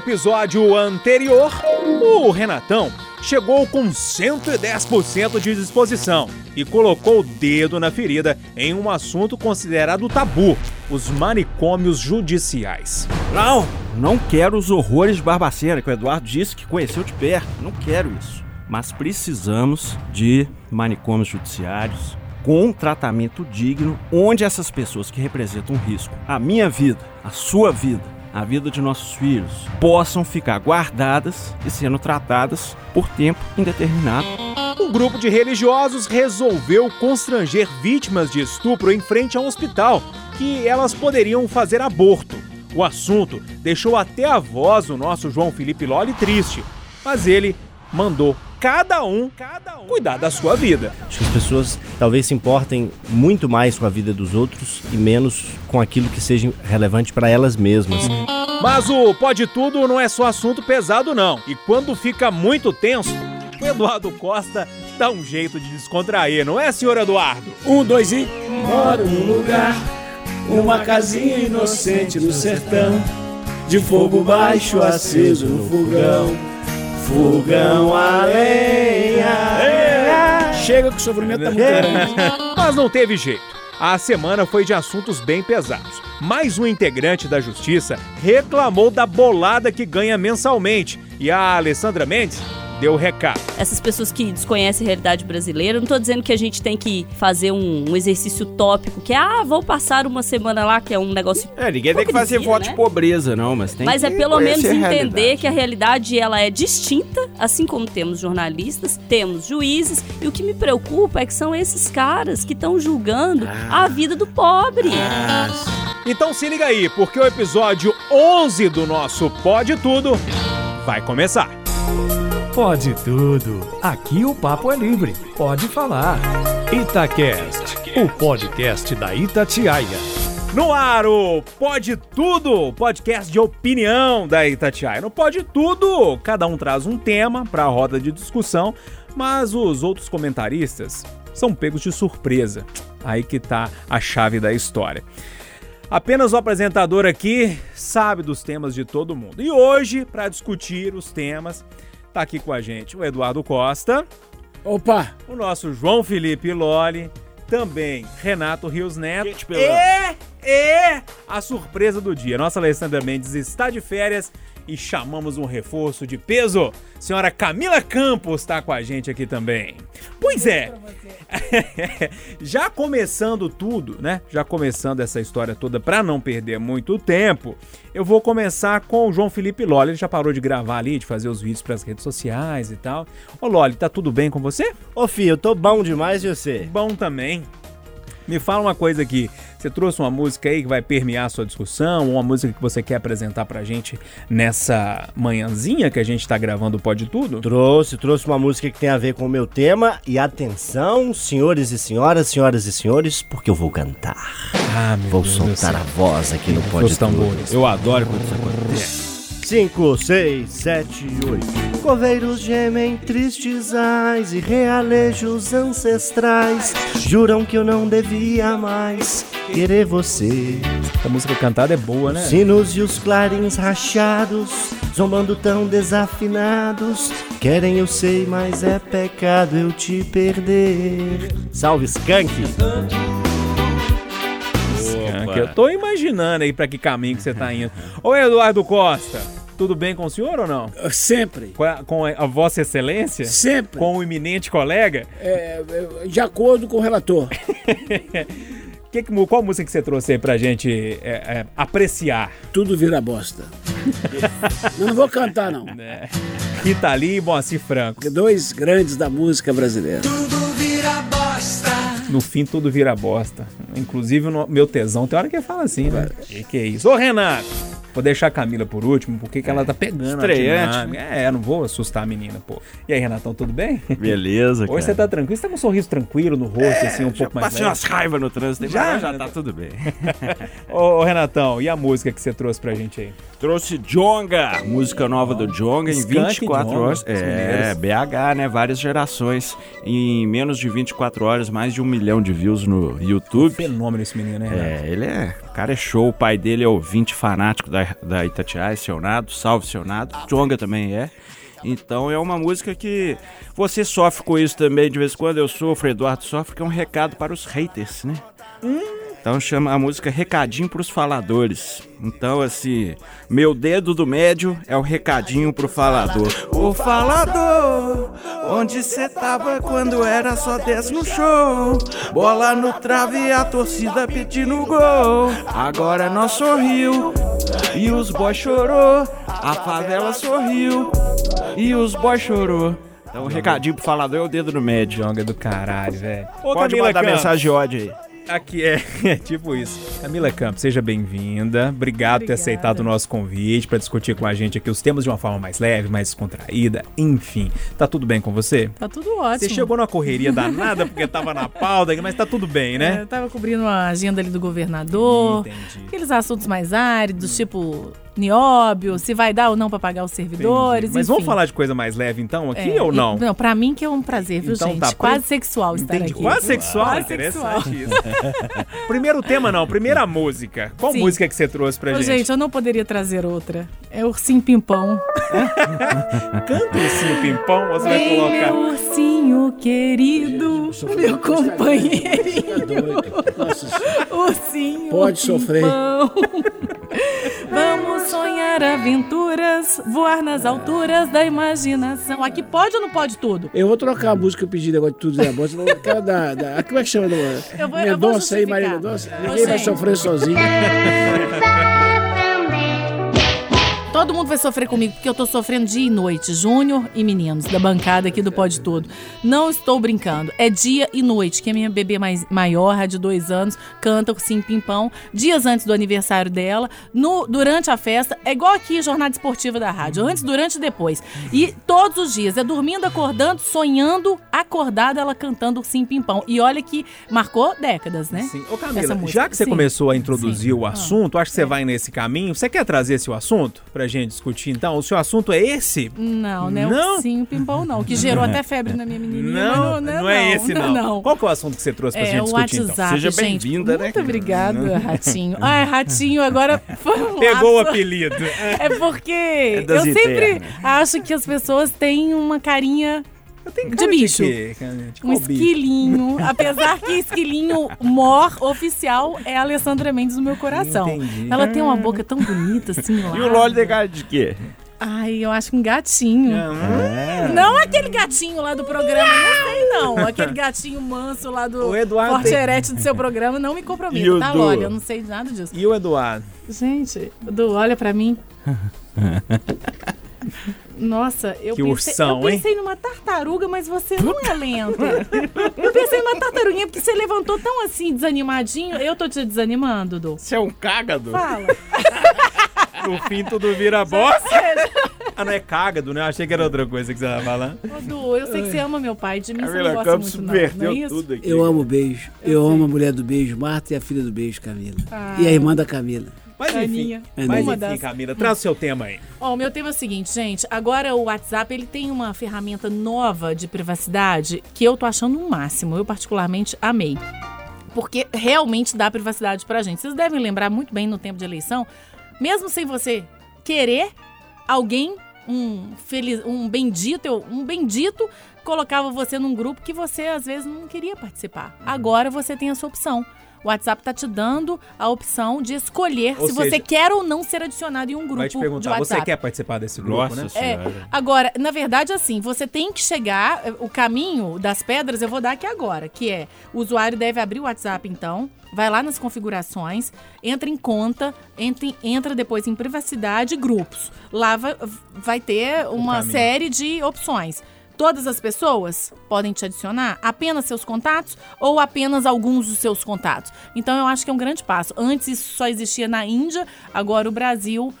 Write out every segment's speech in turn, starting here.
episódio anterior, o Renatão chegou com 110% de disposição e colocou o dedo na ferida em um assunto considerado tabu: os manicômios judiciais. Não, não quero os horrores de Barbacena que o Eduardo disse que conheceu de perto. Não quero isso. Mas precisamos de manicômios judiciários com um tratamento digno, onde essas pessoas que representam risco, a minha vida, a sua vida, a vida de nossos filhos, possam ficar guardadas e sendo tratadas por tempo indeterminado. Um grupo de religiosos resolveu constranger vítimas de estupro em frente a um hospital, que elas poderiam fazer aborto. O assunto deixou até a voz do nosso João Felipe Loli triste, mas ele mandou cada um, cada um cuidar da sua vida. Acho que as pessoas talvez se importem muito mais com a vida dos outros e menos com aquilo que seja relevante para elas mesmas. Mas o pode tudo não é só assunto pesado não. E quando fica muito tenso, o Eduardo Costa dá um jeito de descontrair, não é, senhor Eduardo? Um, dois e. Moro num lugar, uma casinha inocente no sertão, de fogo baixo aceso no fogão. Fogão a lenha. Chega que o sofrimento tá muito grande. Mas não teve jeito. A semana foi de assuntos bem pesados. Mais um integrante da justiça reclamou da bolada que ganha mensalmente. E a Alessandra Mendes deu o recado. Essas pessoas que desconhecem a realidade brasileira, não tô dizendo que a gente tem que fazer um, um exercício tópico, que é, ah, vou passar uma semana lá, que é um negócio. É, ninguém tem que fazer hipocrisia, voto né? de pobreza, não, mas tem Mas que é pelo menos entender que a realidade ela é distinta, assim como temos jornalistas, temos juízes, e o que me preocupa é que são esses caras que estão julgando Ah. a vida do pobre. Então se liga aí, porque o episódio 11 do nosso Pode Tudo vai começar. Pode tudo. Aqui o papo é livre. Pode falar. Itacast, o podcast da Itatiaia. No ar, o Pode Tudo, podcast de opinião da Itatiaia. No Pode Tudo, cada um traz um tema para a roda de discussão, mas os outros comentaristas são pegos de surpresa. Aí que tá a chave da história. Apenas o apresentador aqui sabe dos temas de todo mundo. E hoje, para discutir os temas, tá aqui com a gente o Eduardo Costa, Opa! o nosso João Felipe Loli, também Renato Rios Neto Gente pelada. e, e a surpresa do dia. Nossa Alessandra Mendes está de férias e chamamos um reforço de peso. Senhora Camila Campos está com a gente aqui também. Pois é. Já começando tudo, né? Já começando essa história toda para não perder muito tempo, eu vou começar com o João Felipe Loli. Ele já parou de gravar ali, de fazer os vídeos para as redes sociais e tal. Ô Loli, tá tudo bem com você? Ô filho, eu tô bom demais e você? Bom também. Me fala uma coisa aqui. Você trouxe uma música aí que vai permear a sua discussão, ou uma música que você quer apresentar pra gente nessa manhãzinha que a gente tá gravando o Pode Tudo? Trouxe, trouxe uma música que tem a ver com o meu tema. E atenção, senhores e senhoras, senhoras e senhores, porque eu vou cantar. Ah, meu Vou Deus soltar céu. a voz aqui no Pode Tudo. Eu adoro quando isso acontece. 5, 6, 7, 8. Coveiros gemem tristes ais e realejos ancestrais juram que eu não devia mais querer você. A música cantada é boa, né? Sinos e os clarins rachados, zombando tão desafinados. Querem, eu sei, mas é pecado eu te perder. Salve, Skank! Skank. Eu tô imaginando aí pra que caminho que você tá indo. Ô Eduardo Costa, tudo bem com o senhor ou não? Sempre. Com a, com a Vossa Excelência? Sempre. Com o iminente colega? É, é, de acordo com o relator. Que qual música que você trouxe aí pra gente é, é, apreciar? Tudo vira bosta. Eu não vou cantar, não. Rita Lee e Moacir Franco. Dois grandes da música brasileira. No fim, tudo vira bosta. Inclusive, no- meu tesão tem hora que fala assim, né? Que que é isso? Ô, Renato! Vou deixar a Camila por último, porque que ela tá pegando a Estreante, dinâmica. É, não vou assustar a menina, pô. E aí, Renatão, tudo bem? Beleza, cara. Hoje você tá tranquilo? Você tá com um sorriso tranquilo no rosto, assim, um pouco mais Passei leve? umas raivas no trânsito, Já? já, já tá tudo bem. Ô, ô, Renatão, e a música que você trouxe pra gente aí? Trouxe Jonga, música nova do Jonga, em Skank 24 Djonga, horas. É. BH, né? Várias gerações. Em menos de 24 horas, mais de um milhão de views no YouTube. Fenômeno esse menino, né? É, ele é O cara é show, o pai dele é ouvinte fanático da, da Itatiaia, seu Nado, salve seu Nado. Jonga também é. Então é uma música que você sofre com isso também de vez em quando, eu sofro, Eduardo sofre, que é um recado para os haters, né? Então chama a música Recadinho pros Faladores. Então, assim, meu dedo do médio é o recadinho pro falador. Ô falador, onde cê tava quando era só 10 no show? Bola no trave e a torcida pedindo gol. Agora nós sorriu e os boys chorou. A favela sorriu e os boys chorou. Então, o recadinho pro falador é o dedo no médio. Jonga do caralho, velho. Pode Camila mandar Campos. mensagem de ódio aí. Aqui é, é tipo isso. Camila Campos, seja bem-vinda. Obrigado por ter aceitado o nosso convite para discutir com a gente aqui os temas de uma forma mais leve, mais descontraída. Enfim, tá tudo bem com você? Tá tudo ótimo. Você chegou numa correria danada porque tava na pauta, mas tá tudo bem, É, né? eu tava cobrindo a agenda ali do governador. Entendi. Aqueles assuntos mais áridos, tipo nióbio, se vai dar ou não pra pagar os servidores. Entendi. Mas enfim. vamos falar de coisa mais leve então aqui É, ou não? e- Não, pra mim que é um prazer, viu, Então gente? tá, Quase sexual estar Entendi. aqui. Quase sexual, interessante isso. Primeiro tema não, primeira música. Qual Sim. música que você trouxe pra gente? gente, eu não poderia trazer outra. É Ursinho Pimpão. Canta ursinho pimpão, você vai colocar. meu ursinho querido, meu companheirinho. Nossa, Ursinho Pode sofrer. Vamos sonhar aventuras, voar nas alturas da imaginação. Aqui pode ou não pode tudo? eu vou trocar a música que eu pedi negócio de tudo na bolsa. vou- Aquela da, da. Como é que chama? Da, Eu vou- eu vou Mendonça aí, Maria. Mendonça. Ninguém vai sofrer sozinho. Todo mundo vai sofrer comigo, porque eu tô sofrendo dia e noite. Júnior e meninos da bancada aqui do Pode Tudo. Não estou brincando. É dia e noite, que a minha bebê mais, maior, a de dois anos, canta o Sim Pimpão, dias antes do aniversário dela, no, durante a festa. É igual aqui a jornada esportiva da rádio, antes, durante e depois. E todos os dias, é dormindo, acordando, sonhando, acordada, ela cantando o Sim Pimpão. E olha que marcou décadas, né? Sim. Ô Camila, já que você Sim. começou a introduzir Sim. o assunto, acho que você vai nesse caminho. Você quer trazer esse assunto pra gente discutir então? O seu assunto é esse? Não, né? Não? O ursinho pimpão não, que gerou até febre na minha menininha. Não, mas não, é esse não. não. Qual que é o assunto que você trouxe pra É gente discutir então? WhatsApp, Seja gente. bem-vinda, né, Muito obrigada, Ratinho. Ai, Ratinho, agora foi Pegou o apelido. É porque das eu sempre acho que as pessoas têm uma carinha De bicho. De um esquilinho. Apesar que esquilinho mor oficial é a Alessandra Mendes no meu coração. Entendi. Ela tem uma boca tão bonita assim. E o Loli tem cara de quê? Ai, eu acho que um gatinho. Hum, Não aquele gatinho lá do programa, não sei não. Aquele gatinho manso lá do O Forte Herete do seu programa, não me E comprometa, o tá, Du? Loli? Eu não sei nada disso. E o Eduardo? Gente, Du, olha pra mim. Nossa, eu Que pensei, ursão, eu hein? pensei numa tartaruga, mas você não é lento. eu pensei numa tartaruguinha, porque você levantou tão assim, desanimadinho. Eu tô te desanimando, Du. Você é um cágado? Fala. No fim tudo vira bosta. Ah, não é cágado, né? Eu achei que era outra coisa que você tava falando. Ô, Du, eu sei que você ama meu pai, de mim você não Camila gosta Campos muito, não. não é tudo aqui. Eu amo o beijo. Eu amo a mulher do beijo, Marta, e a filha do beijo, Camila. E a irmã da Camila. Mas enfim, Aninha. mas Uma enfim, das- Camila, traz o seu tema aí. Ó, o meu tema é o seguinte, gente. Agora o WhatsApp ele tem uma ferramenta nova de privacidade que eu tô achando um máximo. Eu particularmente amei. Porque realmente dá privacidade pra gente. Vocês devem lembrar muito bem no tempo de eleição, mesmo sem você querer, alguém, um feliz, um bendito, um bendito colocava você num grupo que você às vezes não queria participar. Agora você tem a sua opção. O WhatsApp tá te dando a opção de escolher Ou se seja, você quer ou não ser adicionado em um grupo Vai te de perguntar, WhatsApp. você quer participar desse grupo, Nossa né? É, senhora. agora, na verdade, assim, você tem que chegar. O caminho das pedras eu vou dar aqui agora, que é o usuário deve abrir o WhatsApp, então, vai lá nas configurações, entra em conta, entra, entra depois em privacidade e grupos. Lá vai, vai ter uma série de opções. Todas as pessoas podem te adicionar? Apenas seus contatos ou apenas alguns dos seus contatos? Então eu acho que é um grande passo. Antes isso só existia na Índia, agora o Brasil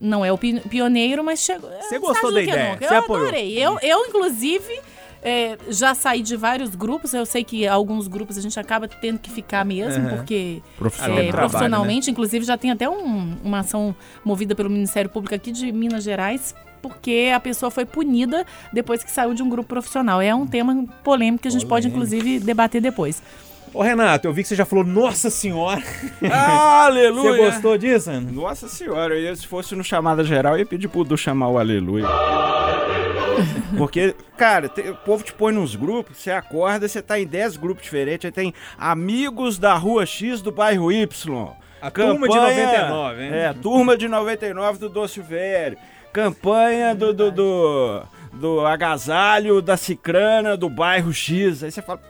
não é o pi- pioneiro, mas chegou. Você é gostou da ideia? Você Eu apoiou? adorei. Eu, eu inclusive, é, já saí de vários grupos. Eu sei que alguns grupos a gente acaba tendo que ficar mesmo, Aham. porque Profissional. é, trabalho, né? profissionalmente, inclusive, já tem até um- uma ação movida pelo Ministério Público aqui de Minas Gerais, porque a pessoa foi punida depois que saiu de um grupo profissional. É um tema polêmico que a gente pode, Polêmico. inclusive, debater depois. Ô, Renato, eu vi que você já falou Nossa Senhora. Aleluia! Você gostou disso, Ana? Nossa senhora, eu ia- se fosse no chamada geral, eu ia pedir pro Du chamar o aleluia. Porque, cara, tem- o povo te põe nos grupos, você acorda, você tá em 10 grupos diferentes, aí tem amigos da rua X do bairro Y. A turma de 99, hein? É, turma de 99 do Doce Velho. Campanha do, do, do, do agasalho da Cicrana do bairro X. Aí você fala,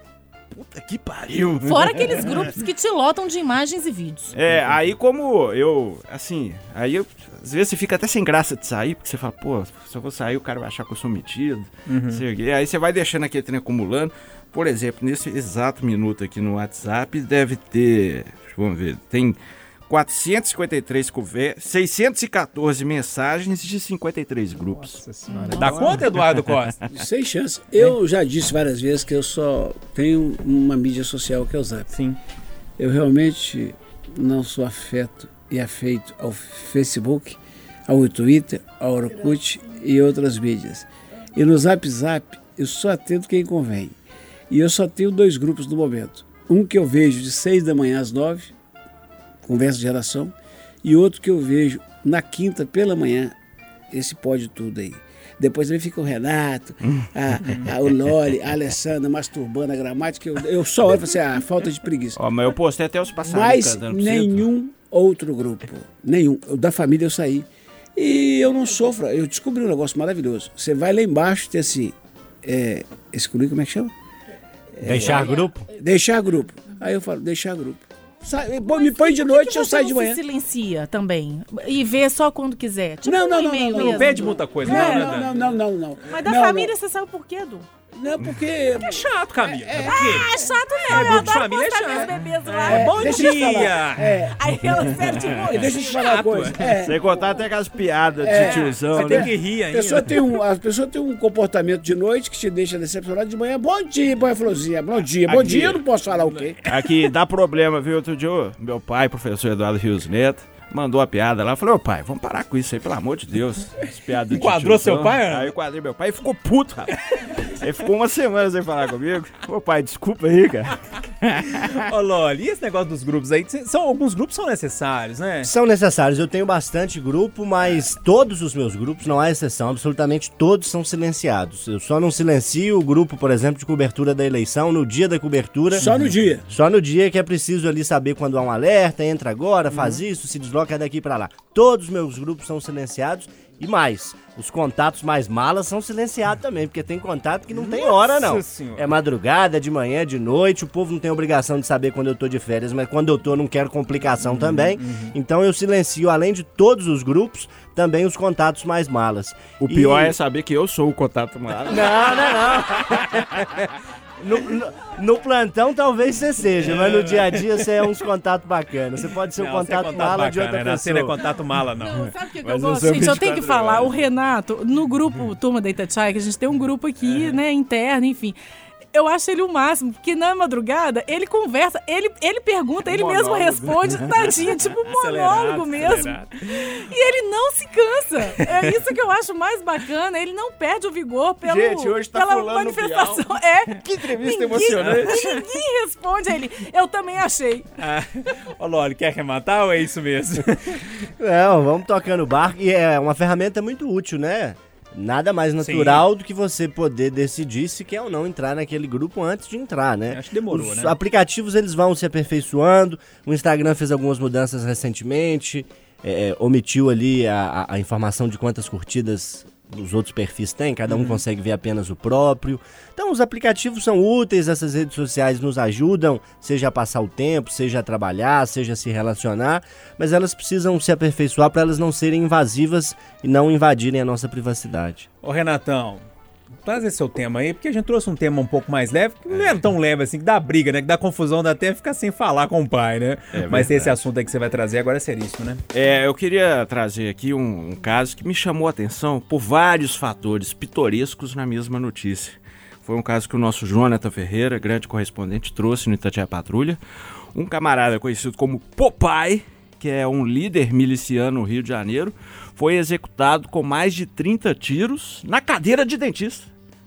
puta que pariu. Fora aqueles grupos que te lotam de imagens e vídeos. É, aí como eu, assim, aí eu, às vezes você fica até sem graça de sair, porque você fala, pô, se eu vou sair o cara vai achar que eu sou metido, não sei. Aí você vai deixando aquele trem acumulando. Por exemplo, nesse exato minuto aqui no WhatsApp, deve ter, vamos ver, tem 453 conversas, 614 mensagens de 53 grupos. Nossa Senhora. Dá conta, Eduardo Costa? Sem chance. Eu já disse várias vezes que eu só tenho uma mídia social que é o Zap. Sim. Eu realmente não sou afeto e afeito ao Facebook, ao Twitter, ao Orkut e outras mídias. E no Zap Zap eu só atendo quem convém. E eu só tenho dois grupos no momento. Um que eu vejo de seis da manhã às nove, conversa de geração, e outro que eu vejo na quinta pela manhã, esse pode tudo aí. Depois também fica o Renato, a, a- o Loli, a Alessandra masturbando a gramática. Eu, eu só olho e falo assim, ah, falta de preguiça. Ó, mas eu postei até os passarinhos Mas nenhum outro grupo, nenhum. Da família eu saí. E eu não sofro. Eu descobri um negócio maravilhoso. Você vai lá embaixo e tem assim, é, excluir, como é que chama? Deixar grupo? Deixar grupo. Aí eu falo, deixar grupo. Sai, pô, me põe de noite, que eu saio de manhã. se silencia também e vê só quando quiser. Tipo Não, não, um não, não, não. Não pede muita coisa, não, Não, né, não, Dan? não, não, não, não. Mas da Não, família você sabe por quê, Du? Não, não porque... É chato, Camila. É, quê? Ah, chato É, não, eu grupo de adoro família é chato. meus bebês lá. É, bom deixa eu te falar. dia! É, Aí ela sente muito. deixa eu te falar uma coisa. É, Sem contar até aquelas piadas É, de tiozão, Você né? tem que rir A ainda. pessoa, tem um, a pessoa tem um comportamento de noite que te deixa decepcionado de manhã. Bom dia, põe a florzinha. Bom dia, bom Aqui. dia, eu não posso falar o quê? Aqui dá problema, viu? Outro dia, meu pai, professor Eduardo Rios Neto, mandou a piada lá. Eu falei, ô pai, vamos parar com isso aí, pelo amor de Deus. De Enquadrou seu pai, né? Aí eu enquadrei meu pai e ficou puto, rapaz. Ele ficou uma semana sem falar comigo. Ô pai, desculpa aí, cara. Ô, Loli, e esse negócio dos grupos aí? São, alguns grupos são necessários, né? São necessários. Eu tenho bastante grupo, mas todos os meus grupos, não há exceção, absolutamente todos são silenciados. Eu só não silencio o grupo, por exemplo, de cobertura da eleição no dia da cobertura. Só no dia. Só no dia que é preciso ali saber quando há um alerta, entra agora, faz isso, se desloca daqui pra lá. Todos os meus grupos são silenciados e mais, os contatos mais malas são silenciados também, porque tem contato que não tem hora não. Senhora. É madrugada, é de manhã, é de noite, o povo não tem obrigação de saber quando eu tô de férias, mas quando eu tô não quero complicação também. Então eu silencio além de todos os grupos, também os contatos mais malas. O pior E- é saber que eu sou o contato malo. não, não, não. No, no- no plantão talvez você seja, mas no dia a dia você é uns contatos bacanas. Você pode ser Não, você é contato mala de outra né? Você não é pessoa. contato mala, não. Não, sabe o que, que eu gosto? Gente, eu tenho que 24 falar. horas. O Renato, no grupo Turma da Itatiaia, que a gente tem um grupo aqui, né, interno, enfim. Eu acho ele o máximo, porque na madrugada ele conversa, ele, ele pergunta, ele mesmo responde, tadinho, tipo um monólogo Acelerado, mesmo. acelerado. E ele não se cansa. É isso que eu acho mais bacana. Ele não perde o vigor pelo, Gente, hoje tá pela manifestação. É. Que entrevista Ninguém- emocionante. Ninguém responde a ele. Eu também achei. Ah, Ô, Loli, quer arrematar ou é isso mesmo? Não, vamos tocando o barco. E é uma ferramenta muito útil, né? Nada mais natural do que você poder decidir se quer ou não entrar naquele grupo antes de entrar, né? Acho que demorou, Os né? aplicativos eles vão se aperfeiçoando. O Instagram fez algumas mudanças recentemente, é, omitiu ali a- a informação de quantas curtidas os outros perfis têm, cada um Uhum. consegue ver apenas o próprio. Então os aplicativos são úteis, essas redes sociais nos ajudam, seja a passar o tempo, seja a trabalhar, seja a se relacionar, mas elas precisam se aperfeiçoar para elas não serem invasivas e não invadirem a nossa privacidade. Ô, Renatão, traz esse seu tema aí, porque a gente trouxe um tema um pouco mais leve, que não é tão leve assim, que dá briga, né? Que dá confusão, dá até ficar sem falar com o pai, né? Mas esse assunto aí que você vai trazer agora é seríssimo, né? É, eu queria trazer aqui um, um caso que me chamou a atenção por vários fatores pitorescos na mesma notícia. Foi um caso que o nosso Jonathan Ferreira, grande correspondente, trouxe no Itatiaia Patrulha. Um camarada conhecido como Popeye, que é um líder miliciano no Rio de Janeiro, foi executado com mais de 30 tiros na cadeira de dentista.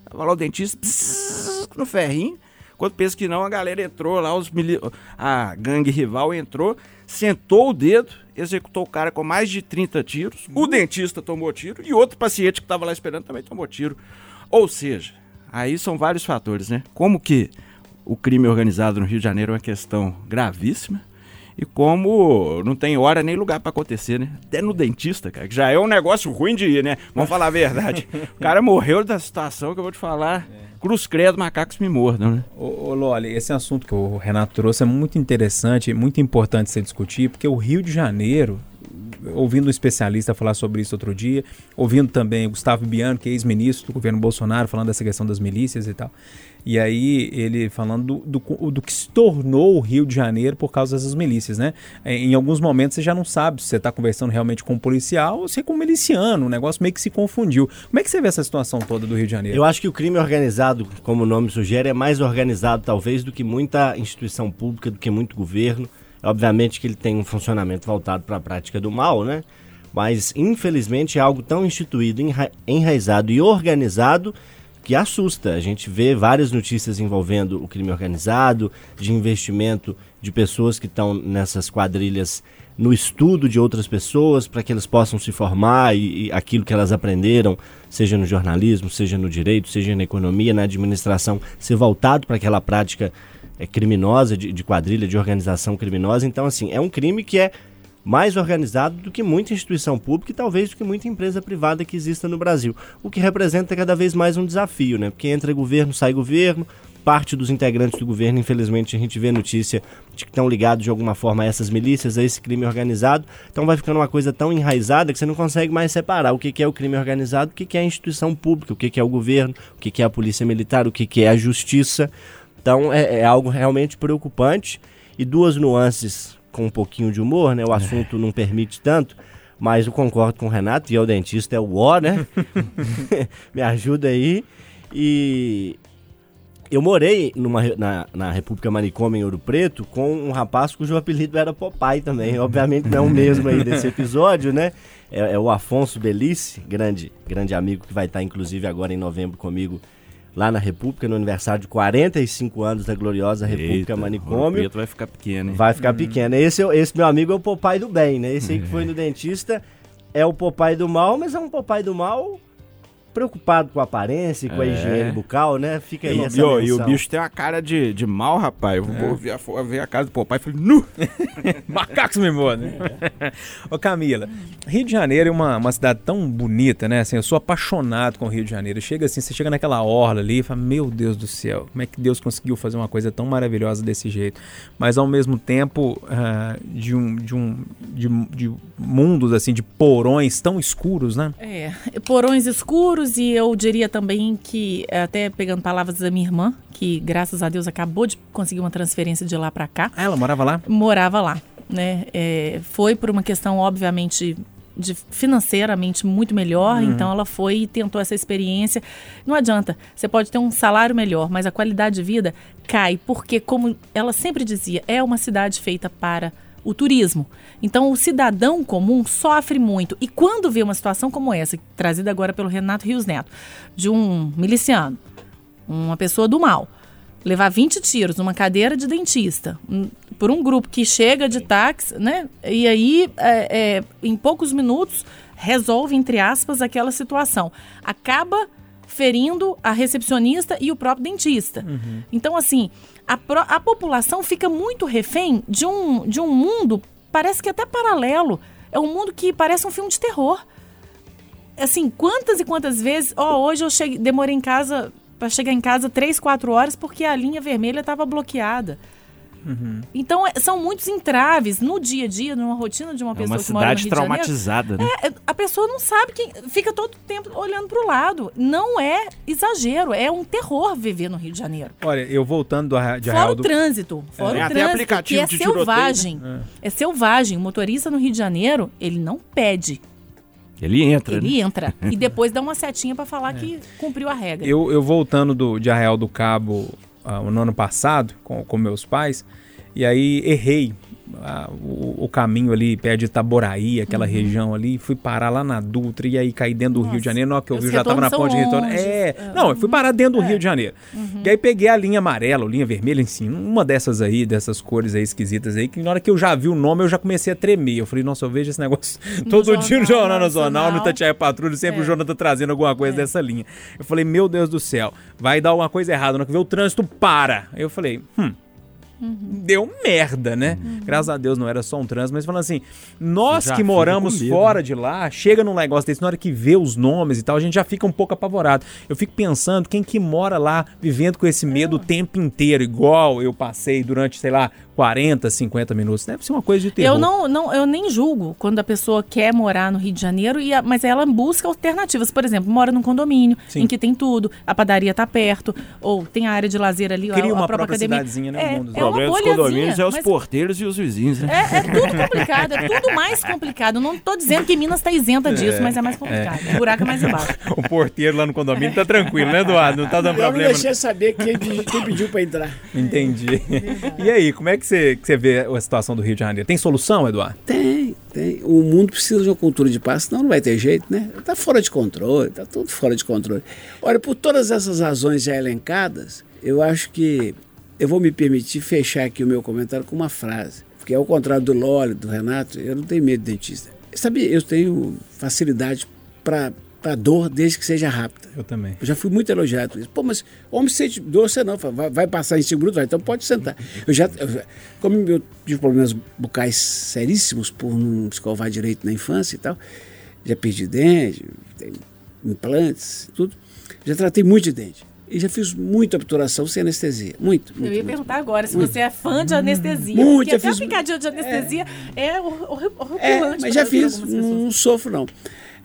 Tava lá o dentista pss, no ferrinho, Quando pensa que não, a galera entrou lá, os mili... a gangue rival entrou, sentou o dedo, executou o cara com mais de 30 tiros, o dentista tomou tiro e outro paciente que estava lá esperando também tomou tiro. Ou seja, aí são vários fatores, né? Como que o crime organizado no Rio de Janeiro é uma questão gravíssima e como não tem hora nem lugar para acontecer, né? Até no dentista, cara, que já é um negócio ruim de ir, né? Vamos falar a verdade. o cara morreu da situação que eu vou te falar. Cruz credo, macacos me mordam, né? Ô, ô Loli, esse assunto que o Renato trouxe é muito interessante, muito importante você discutir, porque o Rio de Janeiro, ouvindo um especialista falar sobre isso outro dia, ouvindo também o Gustavo Biano, que é ex-ministro do governo Bolsonaro, falando dessa questão das milícias e tal. E aí ele falando do, do, do que se tornou o Rio de Janeiro por causa dessas milícias, né? É, Em alguns momentos você já não sabe se você está conversando realmente com um policial ou se é com um miliciano, o negócio meio que se confundiu. Como é que você vê essa situação toda do Rio de Janeiro? Eu acho que o crime organizado, como o nome sugere, é mais organizado talvez do que muita instituição pública, do que muito governo. Obviamente que ele tem um funcionamento voltado para a prática do mal, né? Mas infelizmente é algo tão instituído, enra enraizado e organizado que assusta. A gente vê várias notícias envolvendo o crime organizado, de investimento de pessoas que estão nessas quadrilhas no estudo de outras pessoas para que elas possam se formar e, e, aquilo que elas aprenderam, seja no jornalismo, seja no direito, seja na economia, na administração, ser voltado para aquela prática é, criminosa, de, de quadrilha, de organização criminosa. Então, assim, é um crime que é mais organizado do que muita instituição pública e talvez do que muita empresa privada que exista no Brasil. O que representa cada vez mais um desafio, né? Porque entra governo, sai governo, parte dos integrantes do governo, infelizmente, a gente vê notícia de que estão ligados de alguma forma a essas milícias, a esse crime organizado. Então vai ficando uma coisa tão enraizada que você não consegue mais separar o que, é o crime organizado, o que, é a instituição pública, o que, é o governo, o que, é a polícia militar, o que é a justiça. Então é, é algo realmente preocupante. E duas nuances com um pouquinho de humor, né? O assunto não permite tanto. Mas eu concordo com o Renato, e é o dentista, é o ó, né? Me ajuda aí. E eu morei numa, na, na República Manicômio em Ouro Preto com um rapaz cujo apelido era Popeye também. Obviamente não é o mesmo aí desse episódio, né? É, é o Afonso Belice, grande, grande amigo que vai estar inclusive agora em novembro comigo lá na República, no aniversário de 45 anos da gloriosa República Eita, Manicômio. O vai ficar pequeno, hein? Vai ficar pequeno. Esse, é- esse meu amigo é o Popeye do bem, né? Esse aí que foi no dentista é o Popeye do mal, mas é um Popeye do mal preocupado com a aparência e com a É. higiene bucal, né? Fica aí E, essa e, ó, e o bicho tem uma cara de, de mal, rapaz. Eu vou ver, a, ver a cara do papai e falei, nu! Macacos me mordem. Ô Camila, Rio de Janeiro é uma, uma cidade tão bonita, né? Assim, eu sou apaixonado com o Rio de Janeiro. Chega assim, você chega naquela orla ali e fala, meu Deus do céu, como é que Deus conseguiu fazer uma coisa tão maravilhosa desse jeito? Mas ao mesmo tempo, ah, de, um, de, um, de, de mundos assim, de porões tão escuros, né? É, porões escuros e eu diria também que, até pegando palavras da minha irmã, que graças a Deus acabou de conseguir uma transferência de lá para cá, Ah, ela morava lá? morava lá, né? É, foi por uma questão, obviamente, de financeiramente muito melhor, então ela foi e tentou essa experiência. Não adianta, você pode ter um salário melhor, mas a qualidade de vida cai, porque, como ela sempre dizia, é uma cidade feita para o turismo. Então, o cidadão comum sofre muito. E quando vê uma situação como essa, trazida agora pelo Renato Rios Neto, de um miliciano, uma pessoa do mal, levar 20 tiros numa cadeira de dentista um- por um grupo que chega de táxi, né? E aí, é, é, em poucos minutos, resolve, entre aspas, aquela situação. Acaba ferindo a recepcionista e o próprio dentista. Então, assim, a, pro- a população fica muito refém de um, de um mundo, parece que até paralelo. É um mundo que parece um filme de terror assim, quantas e quantas vezes, ó, hoje eu cheguei, demorei em casa para chegar em casa três, quatro horas porque a linha vermelha estava bloqueada. Então, é- são muitos entraves no dia a dia, numa rotina de uma É pessoa uma que mora no cidade Rio de Janeiro. traumatizada, né? É, a pessoa não sabe quem. Fica todo o tempo olhando para o lado. Não é exagero, é um terror viver no Rio de Janeiro. Olha, eu voltando do, Arra- de Fora Arraial o do... trânsito. Fora Tem o até trânsito, aplicativo que é de tiroteio, selvagem. né? É selvagem. O motorista no Rio de Janeiro, ele não pede. Ele entra, né? Ele entra. e depois dá uma setinha para falar que cumpriu a regra. Eu, eu voltando do, de Arraial do Cabo no ano passado, com, com meus pais, e aí errei a- o, o caminho ali perto de Itaboraí, aquela região ali, fui parar lá na Dutra e aí caí dentro do Rio de Uhum. Nossa, Janeiro. Na hora que eu vi, eu já tava na ponte de retorno. É, É. não, eu fui parar dentro do Rio de Janeiro. Uhum. E aí peguei a linha amarela, linha vermelha, enfim, uma dessas aí, dessas cores aí esquisitas aí, que na hora que eu já vi o nome, eu já comecei a tremer. Eu falei, nossa, eu vejo esse negócio todo dia no Jornal Jornal Nacional, no Nacional. Tatiaia Patrulha, sempre o Jonathan tá trazendo alguma coisa dessa linha. Eu falei, meu Deus do céu, vai dar alguma coisa errada, na hora que vê o trânsito para. Aí eu falei, hum, deu merda, né? Graças a Deus não era só um trânsito, mas falando assim, nós Já que moramos medo, fora de lá, chega num negócio desse, na hora que vê os nomes e tal, a gente já fica um pouco apavorado. Eu fico pensando, quem que mora lá vivendo com esse medo o tempo inteiro, igual eu passei durante, sei lá, 40, 50 minutos. Deve ser uma coisa de terror. Eu não, não, eu nem julgo quando a pessoa quer morar no Rio de Janeiro, e a- mas ela busca alternativas. Por exemplo, mora num condomínio Sim. em que tem tudo, a padaria tá perto, ou tem a área de lazer ali, Cria a, a uma própria própria cidadezinha, né, É, no mundo dos é O problema dos condomínios é os mas porteiros e os vizinhos, né? É, é tudo complicado, é tudo mais complicado. Não tô dizendo que Minas tá isenta disso, mas é mais complicado. O buraco é mais embaixo. O porteiro lá no condomínio tá tranquilo, né, Eduardo? Não tá dando Eu não problema. deixei saber quem, quem pediu pra entrar. Entendi. E aí, como é que você, que você vê a situação do Rio de Janeiro? Tem solução, Eduardo? Tem, tem. O mundo precisa de uma cultura de paz, senão não vai ter jeito, né? Tá fora de controle, tá tudo fora de controle. Olha, por todas essas razões já elencadas, eu acho que eu vou me permitir fechar aqui o meu comentário com uma frase. Porque ao contrário do Loli, do Renato, eu não tenho medo de dentista. Sabe, eu tenho facilidade para dor desde que seja rápida. Eu também. Eu já fui muito elogiado por isso. Pô, mas homem sente dor, você não. Fala, Vai, vai passar em cinco minutos? Vai, então pode sentar. Eu já, eu já- como eu tive problemas bucais seríssimos por não escovar direito na infância e tal, já perdi dente, tem implantes, tudo. Já tratei muito de dente. E já fiz muita obturação sem anestesia. Muito, muito. Eu ia muito. perguntar agora se você é fã de anestesia. Muito, porque até a fiz- picadinha de anestesia é, hor- horripilante. É, mas já fiz, pessoas. não sofro não.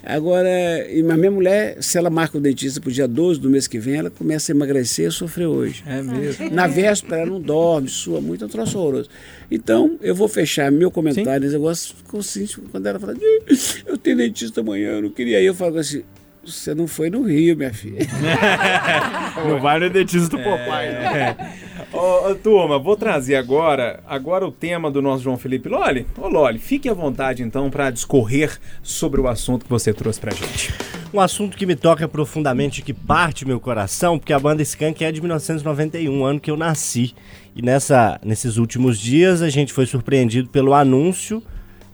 Agora, e a minha mulher, se ela marca o dentista pro dia 12 do mês que vem, ela começa a emagrecer e sofrer hoje. É mesmo. Na véspera ela não dorme, sua muito, é um troço horroroso. Então, eu vou fechar meu comentário nesse negócio com o seguinte, quando ela fala, "Ih, eu tenho dentista amanhã, eu não queria ir, eu falo assim, você não foi no Rio, minha filha. Não vai no dentista do Popeye, né? Ô, turma, vou trazer agora, agora o tema do nosso João Felipe Loli. Ô, Loli, fique à vontade então para discorrer sobre o assunto que você trouxe pra gente. Um assunto que me toca profundamente, que parte meu coração, porque a banda Skank é de 1991, ano que eu nasci. E nessa, nesses últimos dias a gente foi surpreendido pelo anúncio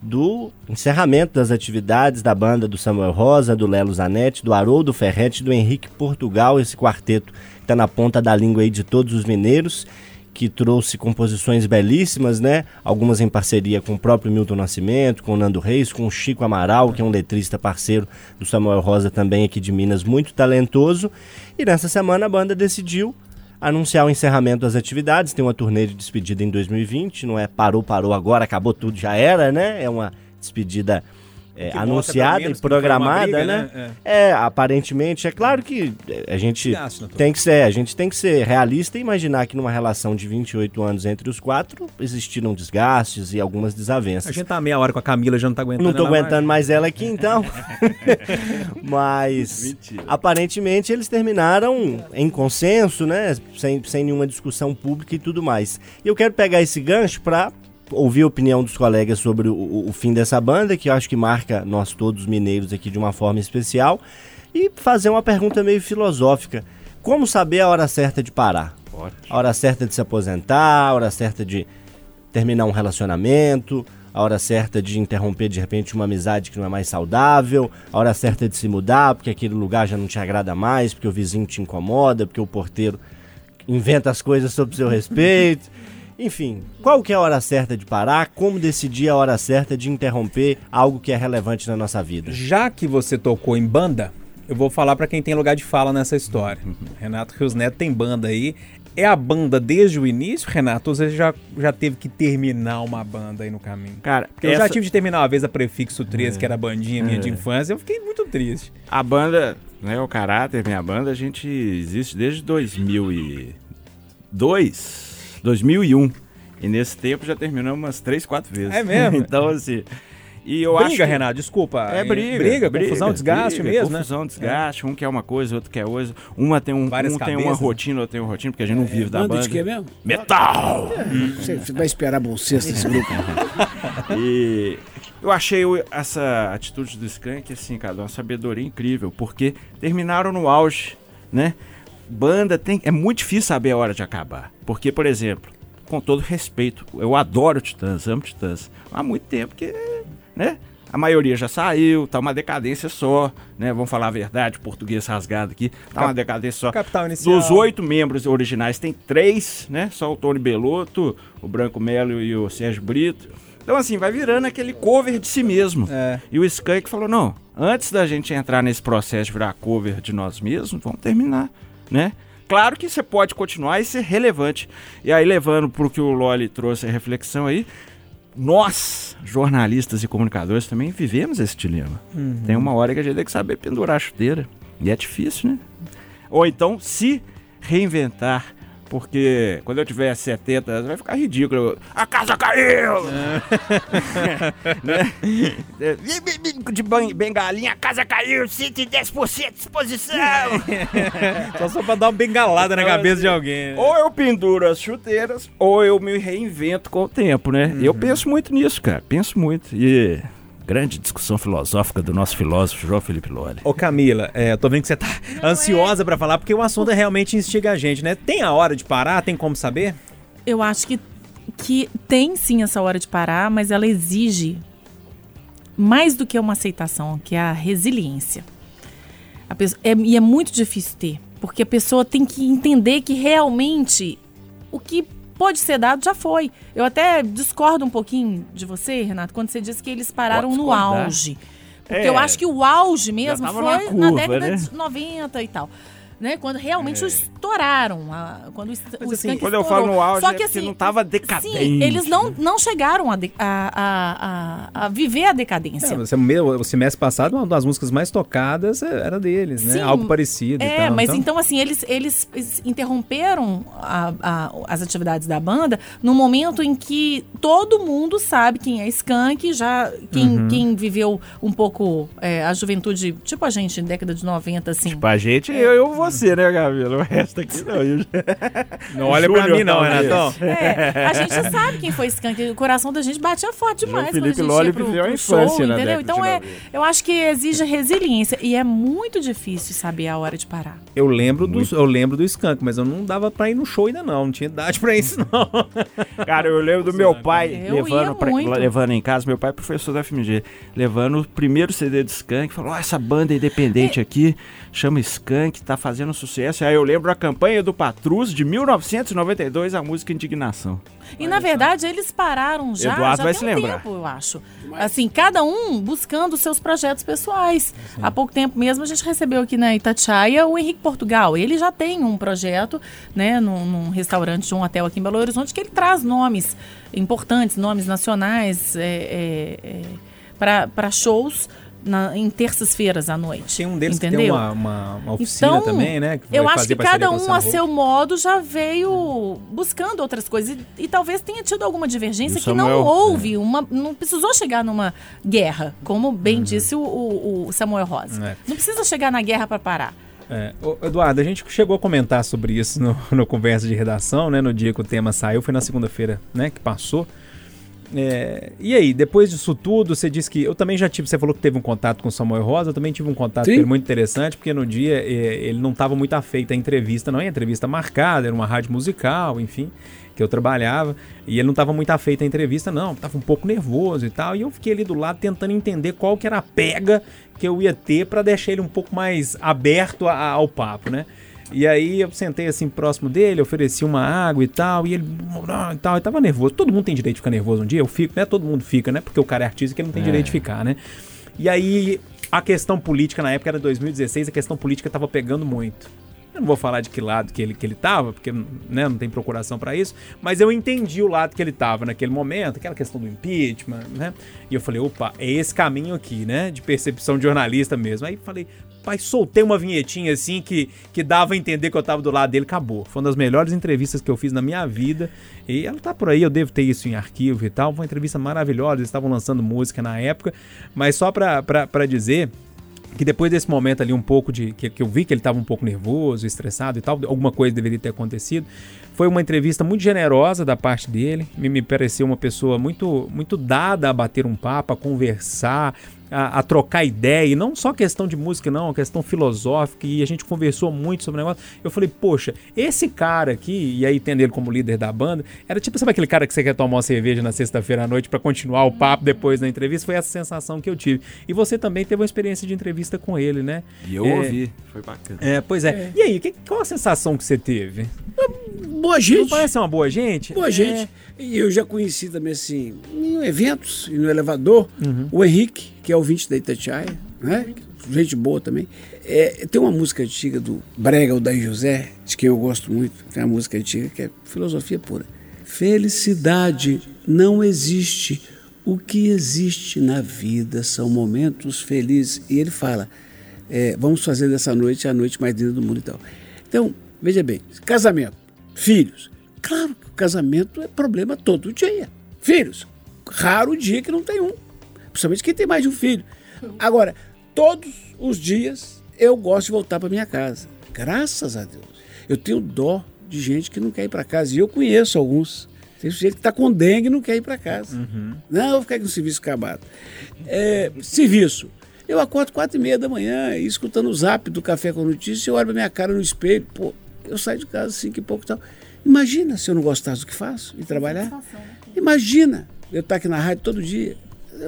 do encerramento das atividades da banda do Samuel Rosa, do Lelo Zanetti, do Haroldo Ferretti do Henrique Portugal, esse quarteto está na ponta da língua aí de todos os mineiros, que trouxe composições belíssimas, né? Algumas em parceria com o próprio Milton Nascimento, com o Nando Reis, com o Chico Amaral, que é um letrista parceiro do Samuel Rosa também aqui de Minas, muito talentoso. E nessa semana a banda decidiu anunciar o encerramento das atividades. Tem uma turnê de despedida em 2020, não é parou, parou agora, acabou tudo, já era, né? É uma despedida é, anunciada menos, e programada, briga, né? né? É, aparentemente, é claro que a gente doutor. tem que ser, a gente tem que ser realista e imaginar que numa relação de 28 anos entre os quatro existiram desgastes e algumas A desavenças. gente tá meia hora com a Camila, já não tá aguentando. Não tô ela mais. aguentando mais ela aqui então. Mas aparentemente eles terminaram em consenso, né? Sem, sem nenhuma discussão pública e tudo mais. E eu quero pegar esse gancho para ouvir a opinião dos colegas sobre o, o- fim dessa banda, que eu acho que marca nós todos mineiros aqui de uma forma especial, e fazer uma pergunta meio filosófica. Como saber a hora certa de parar? A hora certa de se aposentar, a hora certa de terminar um relacionamento, a hora certa de interromper de repente uma amizade que não é mais saudável, a hora certa de se mudar porque aquele lugar já não te agrada mais, porque o vizinho te incomoda, porque o porteiro inventa as coisas sobre seu respeito. Enfim, qual que é a hora certa de parar? Como decidir a hora certa de interromper algo que é relevante na nossa vida? Já que você tocou em banda, eu vou falar pra quem tem lugar de fala nessa história. Renato Rios Neto tem banda aí. É a banda desde o início, Renato? Ou você já, já teve que terminar uma banda aí no caminho? Cara, Porque eu já essa- É. tive de terminar uma vez a Prefixo 13, que era a bandinha minha de infância, eu fiquei muito triste. a banda, né, o caráter, minha banda, a gente existe desde 2002, 2001. E nesse tempo já terminamos umas 3, 4 vezes. É mesmo? então, assim. E eu briga, acho que- Renato, desculpa. É briga. Briga, confusão, desgaste briga, mesmo, confusão, né? desgaste. Um quer uma coisa, outro quer outra. Uma tem, um, Várias um tem uma cabeças. rotina, outro tem uma rotina, porque a gente não vive da Banda de quê mesmo? Metal! Você vai esperar bolsista esse grupo? E eu achei essa atitude do Skank, assim, cara, uma sabedoria incrível, porque terminaram no auge, né? Banda tem. É muito difícil saber a hora de acabar. Porque, por exemplo, com todo respeito, eu adoro Titãs, amo Titãs. Há muito tempo que, né? A maioria já saiu, tá uma decadência só, né? Vamos falar a verdade, português rasgado aqui. Tá uma decadência só. Capital inicial. Dos oito membros originais, tem três, né? Só o Tony Belotto, o Branco Melo e o Sérgio Brito. Então, assim, vai virando aquele cover de si mesmo. É. E o Skank falou: não, antes da gente entrar nesse processo de virar cover de nós mesmos, vamos terminar, né? Claro que você pode continuar e ser relevante. E aí, levando pro que o Loli trouxe a reflexão aí, nós, jornalistas e comunicadores, também vivemos esse dilema. Tem uma hora que a gente tem que saber pendurar a chuteira. E é difícil, né? Ou então se reinventar. Porque quando eu tiver 70 anos vai ficar ridículo. A casa caiu! né? De bengalinha, a casa caiu, 110% de disposição! Só só pra dar uma bengalada na cabeça de alguém. né? Ou eu penduro as chuteiras, ou eu me reinvento com o tempo, né? Eu penso muito nisso, cara. Penso muito. E grande discussão filosófica do nosso filósofo João Felipe Loli. Ô Camila, é, eu tô vendo que você tá ansiosa pra falar, porque o assunto realmente instiga a gente, né? Tem a hora de parar? Tem como saber? Eu acho que, que tem sim essa hora de parar, mas ela exige mais do que uma aceitação, que é a resiliência. A pessoa- é- e é muito difícil ter, porque a pessoa tem que entender que realmente o que pode ser dado já foi. Eu até discordo um pouquinho de você, Renato, quando você disse que eles pararam no auge. Porque É, eu acho que o auge mesmo foi curva, na década né? de 90 e tal. Né? Quando realmente estouraram. a- quando est- o assim, Quando eu falo no auge, Só é que, assim, não tava decadente. Sim, eles não, não chegaram a, de- a, a, a, a viver a decadência. É, você, o semestre passado, uma das músicas mais tocadas é, era deles, né? Sim, Algo parecido e É, tal. mas então, assim, eles, eles interromperam a- a- as atividades da banda no momento em que todo mundo sabe quem é Skank, já quem, Uhum. quem viveu um pouco é, a juventude, tipo a gente, década de 90, assim. Pra gente, eu e você, né, Gabriela? O resto aqui não. Eu... Não olha pra Júnior, mim não. Renatão. É, a gente sabe quem foi Skank. O coração da gente batia forte demais Felipe Loli viveu a infância show, na entendeu? Então é, 90. eu acho que exige resiliência e é muito difícil saber a hora de parar. Eu lembro, do, eu lembro do Skank, mas eu não dava pra ir no show ainda não. Não tinha idade pra isso não. Cara, eu lembro do meu pai Eu levando, pra- levando em casa, meu pai é professor da FMG, levando o primeiro CD de Skank, falou, ó, essa banda independente aqui, chama Skank, tá fazendo sucesso. Aí eu lembro a campanha do Patrus de 1992, a música Indignação. E na verdade eles pararam já, Eduardo já vai tem se um lembrar. tempo, eu acho. Assim, cada um buscando seus projetos pessoais. Há pouco tempo mesmo a gente recebeu aqui na Itatiaia o Henrique Portugal. Ele já tem um projeto, né, num, num restaurante de um hotel aqui em Belo Horizonte que ele traz nomes importantes, nomes nacionais é, é, para shows na- em terças-feiras à noite. Tem um deles entendeu? que tem uma, uma, uma oficina Então, também, né? eu acho que cada um a seu modo já veio buscando outras coisas e, e talvez tenha tido alguma divergência que não houve, uma, não precisou chegar numa guerra, como bem Uhum. disse o, o- o Samuel Rosa. É. Não precisa chegar na guerra para parar. É, Eduardo, a gente chegou a comentar sobre isso no, no conversa de redação, né? No dia que o tema saiu, foi na segunda-feira, né? Que passou. É, e aí, depois disso tudo, você disse que eu também já tive. Você falou que teve um contato com o Samuel Rosa, eu também tive um contato Sim. com ele muito interessante, porque no dia é, ele não estava muito afeito à entrevista, não é entrevista marcada, era uma rádio musical, enfim, que eu trabalhava, e ele não estava muito afeito à entrevista, não, estava um pouco nervoso e tal, e eu fiquei ali do lado tentando entender qual que era a pega que eu ia ter para deixar ele um pouco mais aberto a- ao papo, né? E aí eu sentei assim próximo dele, ofereci uma água e tal, e ele e tal, e tava nervoso. Todo mundo tem direito de ficar nervoso um dia, eu fico, né? Todo mundo fica, né? Porque o cara é artista que ele não tem direito de ficar, né? E aí a questão política na época era 2016, a questão política tava pegando muito. não vou falar de que lado que ele, que ele tava, porque né, não tem procuração para isso, mas eu entendi o lado que ele tava naquele momento, aquela questão do impeachment, né? E eu falei, opa, é esse caminho aqui, né? De percepção de jornalista mesmo. Aí falei, pai, soltei uma vinhetinha assim que, que dava a entender que eu tava do lado dele, acabou. Foi uma das melhores entrevistas que eu fiz na minha vida. E ela tá por aí, eu devo ter isso em arquivo e tal. Foi uma entrevista maravilhosa, eles estavam lançando música na época. Mas só pra, dizer que depois desse momento ali um pouco de que, que eu vi que ele estava um pouco nervoso, estressado e tal, alguma coisa deveria ter acontecido. Foi uma entrevista muito generosa da parte dele. Me, me pareceu uma pessoa muito muito dada a bater um papo, a conversar, a, a, trocar ideia, e não só questão de música, não, questão filosófica, e a gente conversou muito sobre o negócio. Eu falei, poxa, esse cara aqui, e aí tendo ele como líder da banda, era tipo, sabe aquele cara que você quer tomar uma cerveja na sexta-feira à noite para continuar o papo depois da entrevista? Foi essa sensação que eu tive. E você também teve uma experiência de entrevista com ele, né? E eu é, ouvi, foi bacana. É, pois é. é. E aí, que, qual a sensação que você teve? Boa gente. Não parece uma boa gente? Boa é. gente. E eu já conheci também, assim, em eventos, e no elevador, uhum. o Henrique, que é ouvinte da Itatiaia, né? Gente boa também. É, tem uma música antiga do Brega, o Daí José, de quem eu gosto muito. Tem uma música antiga que é filosofia pura. Felicidade não existe. O que existe na vida são momentos felizes. E ele fala: é, vamos fazer dessa noite a noite mais linda do mundo e tal. Então, veja bem: casamento, filhos. Claro que o casamento é problema todo dia. Filhos, raro dia que não tem um principalmente quem tem mais de um filho. Agora, todos os dias eu gosto de voltar para minha casa. Graças a Deus. Eu tenho dó de gente que não quer ir para casa. E eu conheço alguns. Tem gente que está com dengue e não quer ir para casa. Uhum. Não, eu vou ficar com o serviço acabado. É, serviço. Eu acordo quatro e meia da manhã, escutando o zap do Café com Notícia, eu olho pra minha cara no espelho, pô, eu saio de casa cinco e pouco e tal. Imagina se eu não gostasse do que faço e trabalhar. Né? Imagina eu estar aqui na rádio todo dia.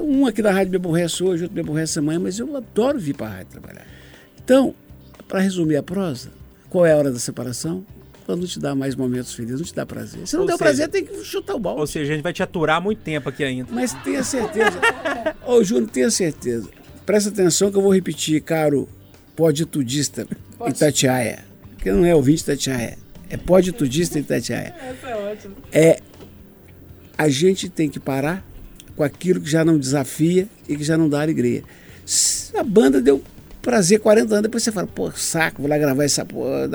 Um aqui da rádio me aborrece hoje, outro me aborrece amanhã, mas eu adoro vir para a rádio trabalhar. Então, para resumir a prosa, qual é a hora da separação? Quando não te dá mais momentos felizes, não te dá prazer. Se não ou der seja, prazer, tem que chutar o balde. Ou seja, a gente vai te aturar muito tempo aqui ainda. Mas tenha certeza. Ô, Júnior, tenha certeza. Presta atenção que eu vou repetir, caro poditudista Itatiaia. Que não é ouvinte Itatiaia. É poditudista Itatiaia. Essa é ótima. É, a gente tem que parar com aquilo que já não desafia e que já não dá alegria. A banda deu prazer 40 anos, depois você fala, pô, saco, vou lá gravar essa porra,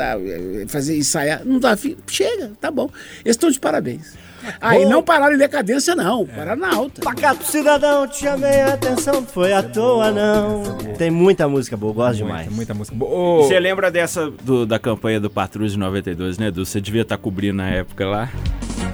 fazer ensaiar. Não dá fim. Chega, tá bom. Eles estão de parabéns. Aí ah, não pararam em decadência, não. É. Pararam na alta. Pacato cidadão, te chamei a atenção, foi à toa, não. Tem muita música boa, gosto muita, demais. Muita música boa. Você lembra dessa do, da campanha do Patrulha de 92, né, Edu? Você devia estar tá cobrindo na época lá.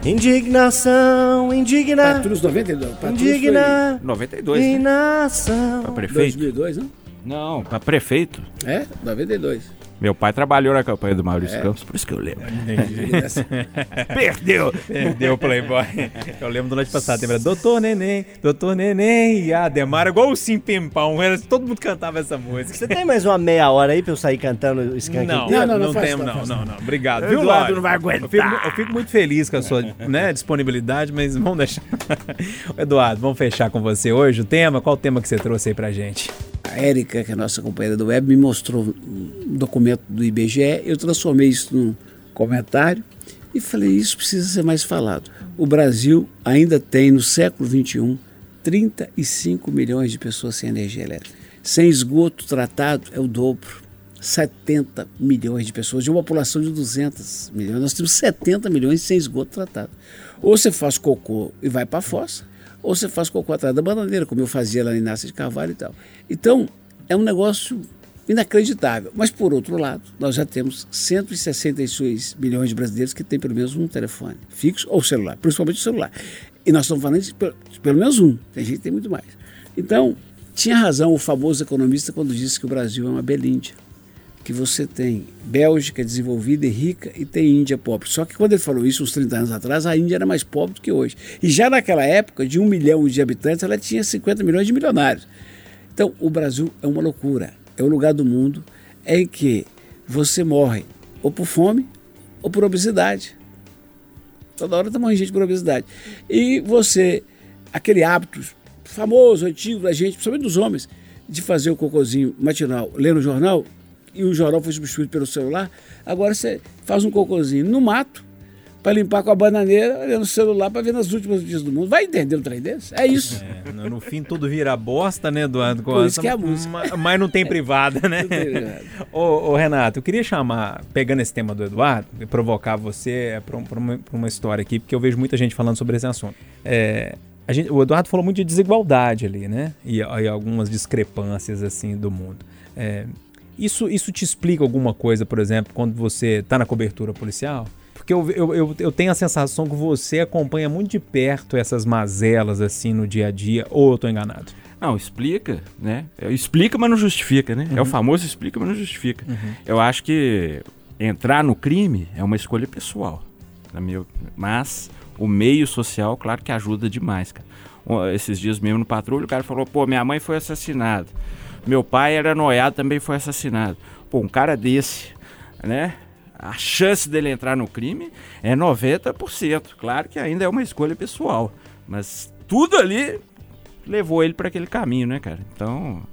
Indignação, indigna. Patrulhos 92. Patrulhos indigna. Foi... 92. Né? Indignação. Pra prefeito? 2002, não? Não, pra prefeito. É, 92. Meu pai trabalhou na campanha do Maurício é. Campos, por isso que eu lembro. Perdeu! Perdeu o Playboy. Eu lembro do noite passado, lembra? Doutor Neném, Doutor Neném e a Demara, igual o Sim Pimpão. Todo mundo cantava essa música. Você tem mais uma meia hora aí pra eu sair cantando o Skank? Não, não, não, não, não temos, não, não, não. Obrigado. Viu, Eduardo não vai aguentar. Eu fico, eu fico, muito feliz com a sua né, disponibilidade, mas vamos deixar. Eduardo, vamos fechar com você hoje o tema. Qual o tema que você trouxe aí pra gente? A Érica, que é a nossa companheira do web, me mostrou um documento do IBGE, eu transformei isso num comentário e falei: isso precisa ser mais falado. O Brasil ainda tem, no século XXI, 35 milhões de pessoas sem energia elétrica. Sem esgoto tratado é o dobro. 70 milhões de pessoas, de uma população de 200 milhões. Nós temos 70 milhões sem esgoto tratado. Ou você faz cocô e vai para a fossa, ou você faz cocô atrás da bananeira, como eu fazia lá em Inácio de Carvalho e tal. Então, é um negócio inacreditável. Mas, por outro lado, nós já temos 166 milhões de brasileiros que têm pelo menos um telefone fixo ou celular, principalmente o celular. E nós estamos falando de pelo, pelo menos um, tem gente que tem muito mais. Então, tinha razão o famoso economista quando disse que o Brasil é uma belíndia. Que você tem Bélgica desenvolvida e rica e tem Índia pobre. Só que quando ele falou isso, uns 30 anos atrás, a Índia era mais pobre do que hoje. E já naquela época, de um milhão de habitantes, ela tinha 50 milhões de milionários. Então, o Brasil é uma loucura é o lugar do mundo em que você morre ou por fome ou por obesidade. Toda hora está morrendo gente por obesidade. E você, aquele hábito famoso, antigo da gente, principalmente dos homens, de fazer o cocôzinho matinal lendo o jornal, e o jornal foi substituído pelo celular, agora você faz um cocôzinho no mato, para limpar com a bananeira, olhando o celular para ver nas últimas notícias do mundo. Vai entender um trem desse? É isso. É, no, fim tudo vira bosta, né, Eduardo? Por isso que é a música. Ma- Mas não tem privada, né? Não ô, ô, Renato, eu queria chamar, pegando esse tema do Eduardo, e provocar você para uma, pra uma história aqui, porque eu vejo muita gente falando sobre esse assunto. É, gente- o Eduardo falou muito de desigualdade ali, né? E, e algumas discrepâncias, assim, do mundo. É, isso, isso te explica alguma coisa, por exemplo, quando você está na cobertura policial? Porque eu, eu, eu, eu tenho a sensação que você acompanha muito de perto essas mazelas, assim, no dia a dia, ou eu tô enganado? Não, explica, né? É, Explica, mas não justifica, né? É o famoso explica, mas não justifica. Eu acho que entrar no crime é uma escolha pessoal, na minha, mas o meio social, claro que ajuda demais, cara. Esses dias mesmo no patrulho, o cara falou, pô, minha mãe foi assassinada. Meu pai era noiado, também foi assassinado. Pô, um cara desse, né? A chance dele entrar no crime é 90%. Claro que ainda é uma escolha pessoal, mas tudo ali levou ele para aquele caminho, né, cara? Então,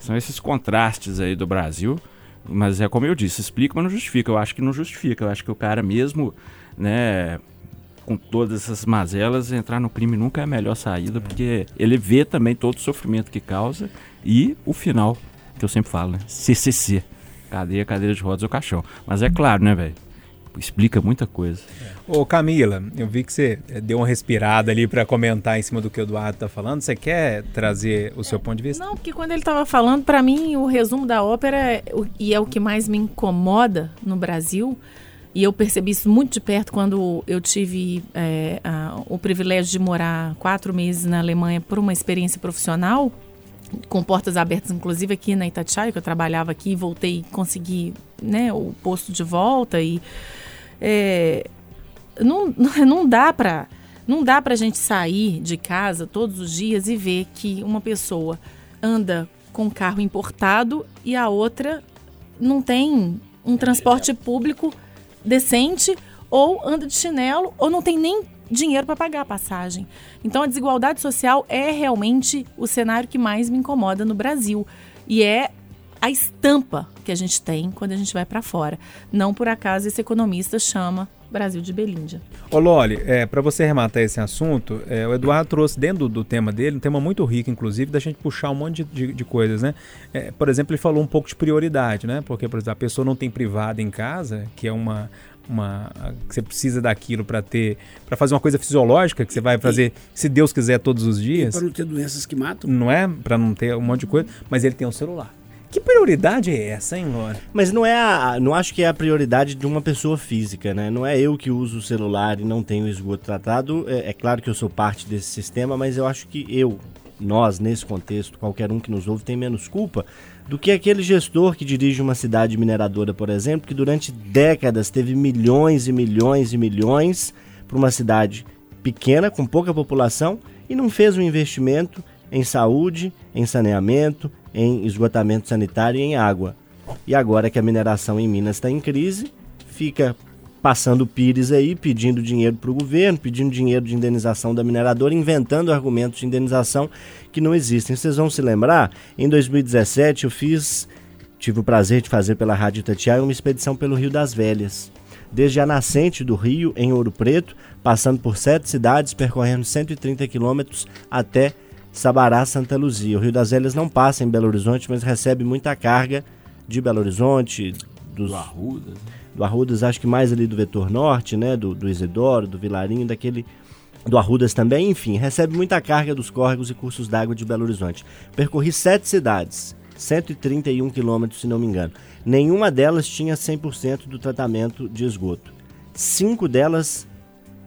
são esses contrastes aí do Brasil. Mas é como eu disse, explica, mas não justifica. Eu acho que não justifica. Eu acho que o cara mesmo, né, com todas essas mazelas, entrar no crime nunca é a melhor saída, porque ele vê também todo o sofrimento que causa e o final, que eu sempre falo, né? CCC. Cadeia, cadeira de rodas ou caixão. Mas é claro, né, velho? Explica muita coisa. Ô Camila, eu vi que você eh, deu uma respirada ali para comentar em cima do que o Eduardo tá falando. Você quer trazer o seu ponto de vista? Não, porque quando ele estava falando, para mim, o resumo da ópera, é e é o que mais me incomoda no Brasil, e eu percebi isso muito de perto quando eu tive é, a- o privilégio de morar quatro meses na Alemanha por uma experiência profissional, com portas abertas, inclusive aqui na Itatiaia, que eu trabalhava aqui, e voltei consegui né, o posto de volta. E é, não, não dá para não dá pra gente sair de casa todos os dias e ver que uma pessoa anda com carro importado e a outra não tem um transporte público decente ou anda de chinelo ou não tem nem dinheiro para pagar a passagem. Então a desigualdade social é realmente o cenário que mais me incomoda no Brasil e é a estampa que a gente tem quando a gente vai para fora. Não por acaso esse economista chama Brasil de Belíndia. Ô Loli, é, para você arrematar esse assunto, é, o Eduardo trouxe dentro do, do tema dele, um tema muito rico, inclusive, da gente puxar um monte de, de- de coisas, né? É, por exemplo, ele falou um pouco de prioridade, né? Porque, por exemplo, a pessoa não tem privada em casa, que é uma. Uma, que você precisa daquilo para ter para fazer uma coisa fisiológica que você vai fazer se Deus quiser todos os dias Para não ter doenças que matam. não é para não ter um monte de coisa mas ele tem um celular que prioridade é essa hein Lore? Mas não é a, não acho que é a prioridade de uma pessoa física, né? Não é eu que uso o celular e não tenho esgoto tratado. É, é claro que eu sou parte desse sistema, mas eu acho que eu, nós, nesse contexto, qualquer um que nos ouve tem menos culpa do que aquele gestor que dirige uma cidade mineradora, por exemplo, que durante décadas teve milhões e milhões e milhões para uma cidade pequena, com pouca população, e não fez um investimento em saúde, em saneamento, em esgotamento sanitário e em água. E agora que a mineração em Minas está em crise, fica passando pires aí, pedindo dinheiro para o governo, pedindo dinheiro de indenização da mineradora, inventando argumentos de indenização que não existem. Vocês vão se lembrar, em 2017 eu fiz, tive o prazer de fazer pela Rádio Itatiaia uma expedição pelo Rio das Velhas. Desde a nascente do rio, em Ouro Preto, passando por sete cidades, percorrendo 130 quilômetros até Sabará, Santa Luzia. O Rio das Velhas não passa em Belo Horizonte, mas recebe muita carga de Belo Horizonte, dos, Do Arruda. né? do Arrudas, acho que mais ali do Vetor Norte, né? Do, do Isidoro, do Vilarinho, daquele. Do Arrudas também, enfim, recebe muita carga dos córregos e cursos d'água de Belo Horizonte. Percorri sete cidades, 131 quilômetros, se não me engano. Nenhuma delas tinha 100% do tratamento de esgoto. Cinco delas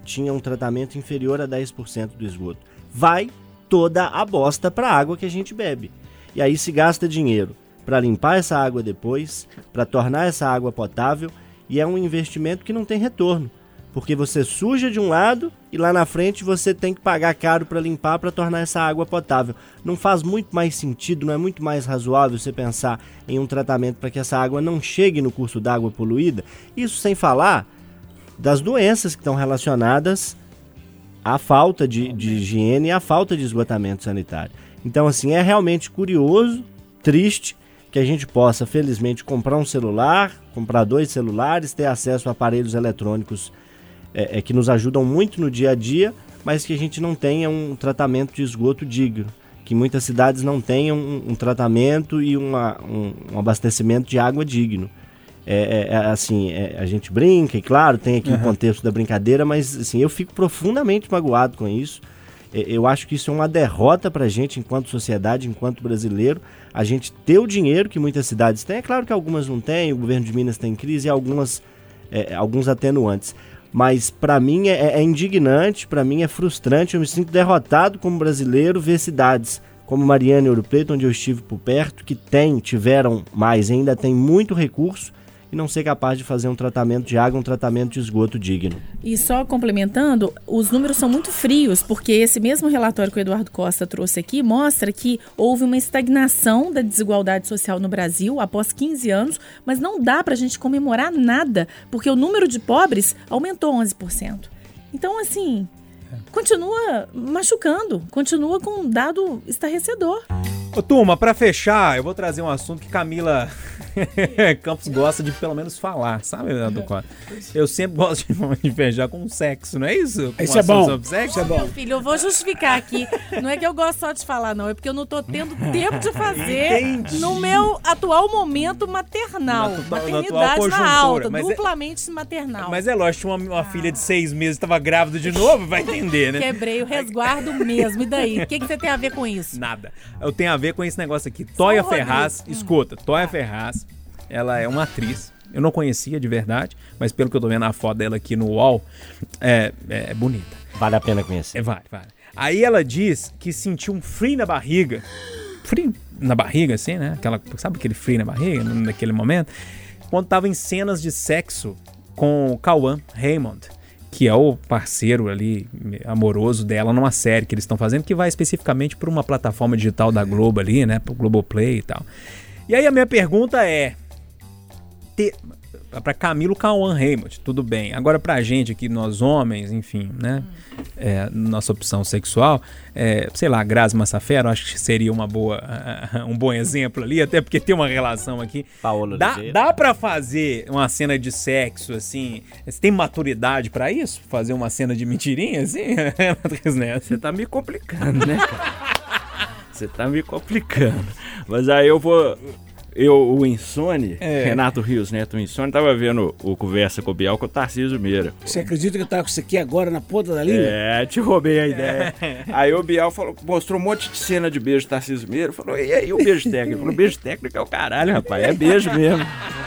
tinham um tratamento inferior a 10% do esgoto. Vai toda a bosta para a água que a gente bebe. E aí se gasta dinheiro para limpar essa água depois, para tornar essa água potável, e é um investimento que não tem retorno, porque você suja de um lado e lá na frente você tem que pagar caro para limpar para tornar essa água potável. Não faz muito mais sentido, não é muito mais razoável você pensar em um tratamento para que essa água não chegue no curso d'água poluída? Isso sem falar das doenças que estão relacionadas à falta de, de higiene e à falta de esgotamento sanitário. Então, assim, é realmente curioso, triste que a gente possa, felizmente, comprar um celular, comprar dois celulares, ter acesso a aparelhos eletrônicos é, é, que nos ajudam muito no dia a dia, mas que a gente não tenha um tratamento de esgoto digno. Que muitas cidades não tenham um, um tratamento e uma, um, um abastecimento de água digno. É, é, é, assim, é, a gente brinca, e claro, tem aqui o contexto da brincadeira, mas assim, eu fico profundamente magoado com isso. É, Eu acho que isso é uma derrota para a gente enquanto sociedade, enquanto brasileiro. A gente ter o dinheiro que muitas cidades têm. É claro que algumas não têm, o governo de Minas tem crise e algumas, é, alguns atenuantes. Mas para mim é, indignante, para mim é frustrante. Eu me sinto derrotado como brasileiro ver cidades como Mariana e Ouro Preto, onde eu estive por perto, que tem, tiveram mais, ainda tem muito recurso não ser capaz de fazer um tratamento de água, um tratamento de esgoto digno. E só complementando, os números são muito frios, porque esse mesmo relatório que o Eduardo Costa trouxe aqui mostra que houve uma estagnação da desigualdade social no Brasil após 15 anos, mas não dá para a gente comemorar nada, porque o número de pobres aumentou 11%. Então, assim, continua machucando, continua com um dado estarrecedor. Ô, turma, pra fechar, eu vou trazer um assunto que Camila Campos gosta de pelo menos falar, sabe, Leandro Costa? Eu sempre gosto de, fechar com sexo, não é isso? Com Isso é bom. sobre sexo? Isso é bom. Meu filho, eu vou justificar aqui. Não é que eu gosto só de falar, não. É porque eu não tô tendo tempo de fazer Entendi. no meu atual momento maternal. Na na Maternidade conjuntura, alta, mas é- duplamente maternal. Mas é lógico, tinha uma, uma filha de seis meses tava grávida de novo, vai entender, né? Quebrei o resguardo mesmo. E daí? O que, que você tem a ver com isso? Nada. Eu tenho a ver com esse negócio aqui. Toya. Ferraz, escuta, Toya Ferraz, ela é uma atriz. Eu não conhecia de verdade, mas pelo que eu tô vendo a foto dela aqui no UOL, é, é bonita. Vale a pena conhecer. É, vale, vale. Aí ela diz que sentiu um frio na barriga. Frio na barriga, assim, né? Aquela, sabe aquele frio na barriga, naquele momento? Quando tava em cenas de sexo com o Cauã Raymond, que é o parceiro ali amoroso dela numa série que eles estão fazendo, que vai especificamente para uma plataforma digital da Globo ali, né? Pro Globoplay e tal. E aí a minha pergunta é. Te... Pra Camilo Cauã Raymond, tudo bem. Agora pra gente aqui, nós homens, enfim, né? É, nossa opção sexual, é, sei lá, Grazi Massafera, eu acho que seria uma boa, um bom exemplo ali, até porque tem uma relação aqui. Paola Dá, Oliveira. dá pra fazer uma cena de sexo, assim? Você tem maturidade pra isso? Fazer uma cena de mentirinha, assim? Neto? Você tá me complicando, né, cara? Você tá me complicando. Mas aí eu vou. Eu, o Insone, É. Renato Rios Neto, o Insone, tava vendo o Conversa com o Bial com o Tarcísio Meira. Você acredita que eu tava com isso aqui agora na ponta da língua? É, te roubei a ideia. Aí o Bial falou, mostrou um monte de cena de beijo do Tarcísio Meira. Falou, e aí o beijo técnico? Ele falou, beijo técnico é o caralho, rapaz. É beijo mesmo.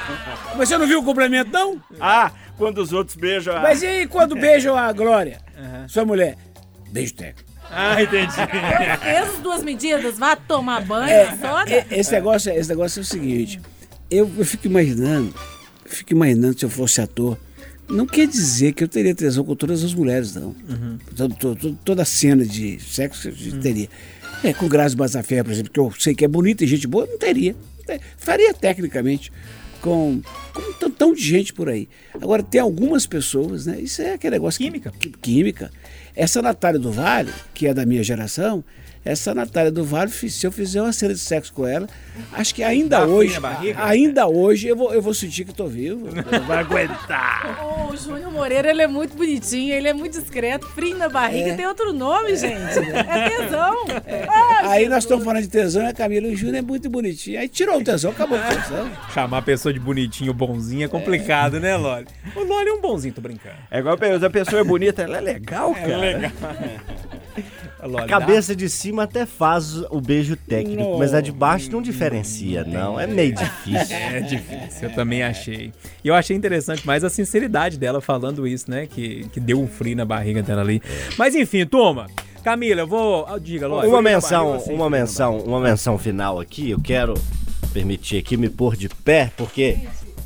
Mas você não viu o complemento, não? Ah, quando os outros beijam a... Mas e quando beijam a Glória, sua mulher? Beijo técnico. Ah, entendi. Essas duas medidas, vá tomar banho, É, soda. é, esse, negócio, esse negócio é o seguinte, eu, eu fico imaginando, eu fico imaginando se eu fosse ator, não quer dizer que eu teria tesão com todas as mulheres, não. Todo- todo- toda cena de sexo eu teria. É, com Grazi Massafera, por exemplo, que eu sei que é bonita e gente boa, não teria. É, Faria tecnicamente com, com um tantão de gente por aí. Agora, tem algumas pessoas, né? Isso é aquele negócio... Química. que- química. Essa Natália do Vale, que é da minha geração, essa Natália do Vale, se eu fizer uma cena de sexo com ela, acho que ainda Dá hoje, barriga? ainda hoje eu vou, eu vou sentir que tô vivo. Eu vou aguentar. Ô, O Júnior Moreira, ele é muito bonitinho, ele é muito discreto, frio na barriga, É. tem outro nome, gente. É tesão. Ah, Aí nós estamos falando de tesão, a Camila e o Júnior é muito bonitinho. Aí tirou o tesão, acabou o tesão. Chamar a pessoa de bonitinho, bonzinho é complicado, né, Loli? O Loli é um bonzinho, tô brincando. É igual a a pessoa é bonita, ela é legal, cara. A, Loli A cabeça de cima até faz o beijo técnico, mas a de baixo não diferencia, não. É meio difícil. É difícil, eu também achei. E eu achei interessante mais a sinceridade dela falando isso, né? Que, que deu um frio na barriga dela ali. Mas enfim, turma. Camila, eu vou. ah, Diga, Loli. Uma menção, barriga, uma menção, uma menção final aqui. Eu quero permitir aqui me pôr de pé, porque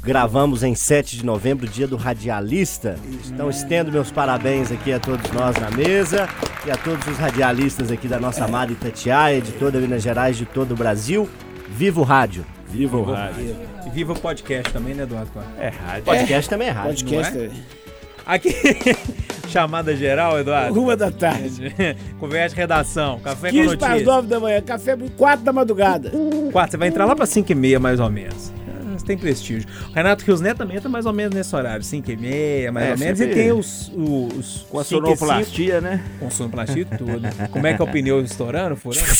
gravamos em 7 de novembro, dia do radialista. Então estendo meus parabéns aqui a todos nós na mesa e a todos os radialistas aqui da nossa amada Itatiaia, de toda Minas Gerais, de todo o Brasil. Viva o rádio! Viva o rádio. E viva o podcast também, né, Eduardo? É rádio. Podcast também é rádio. Podcast. Aqui, Chamada geral, Eduardo? Uma da tarde. Conversa de redação, café com 15 para as notícias. 9 da manhã, café 4 da madrugada. Quatro, você vai entrar lá pra 5 e meia, mais ou menos. Você tem prestígio. O Renato Rios Neto também entra mais ou menos nesse horário, 5 e meia, mais É, ou menos. E tem os... os Com a 5 sonoplastia, né? Com sonoplastia e tudo. Como é que é o pneu estourando, furando?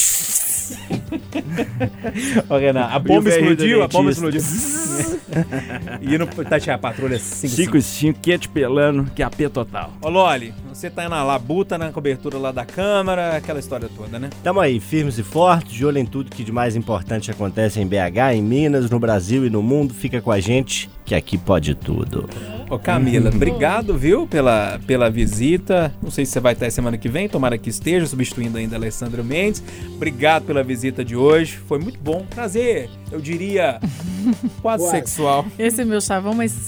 Ô, Renato, a bomba explodiu, a bomba explodiu. e no tatear a patrulha 5 5 e 5, quente pelando, que é AP total. Ô, Loli, você tá na labuta, na cobertura lá da Câmara, aquela história toda, né? Tamo aí, firmes e fortes, de olho em tudo que de mais importante acontece em BH, em Minas, no Brasil e no mundo. Fica com a gente, que aqui pode tudo. Ô Camila, obrigado, viu, pela, pela visita. Não sei se você vai estar semana que vem, tomara que esteja, substituindo ainda a Alessandra Mendes. Obrigado pela visita de hoje. Foi muito bom. Prazer, eu diria, quase Quase. sexual. Esse é meu chavão, mas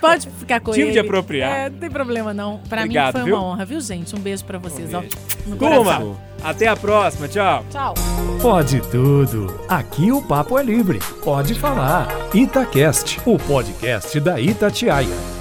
pode ficar com Tive ele. de apropriar. É, não tem problema não. Pra Obrigado, mim foi viu? uma honra, viu, gente? Um beijo pra vocês, ó. beijo. Turma, até a próxima. Tchau. Tchau. Pode tudo. Aqui o papo é livre. Pode falar. Itacast, o podcast da Itatiaia.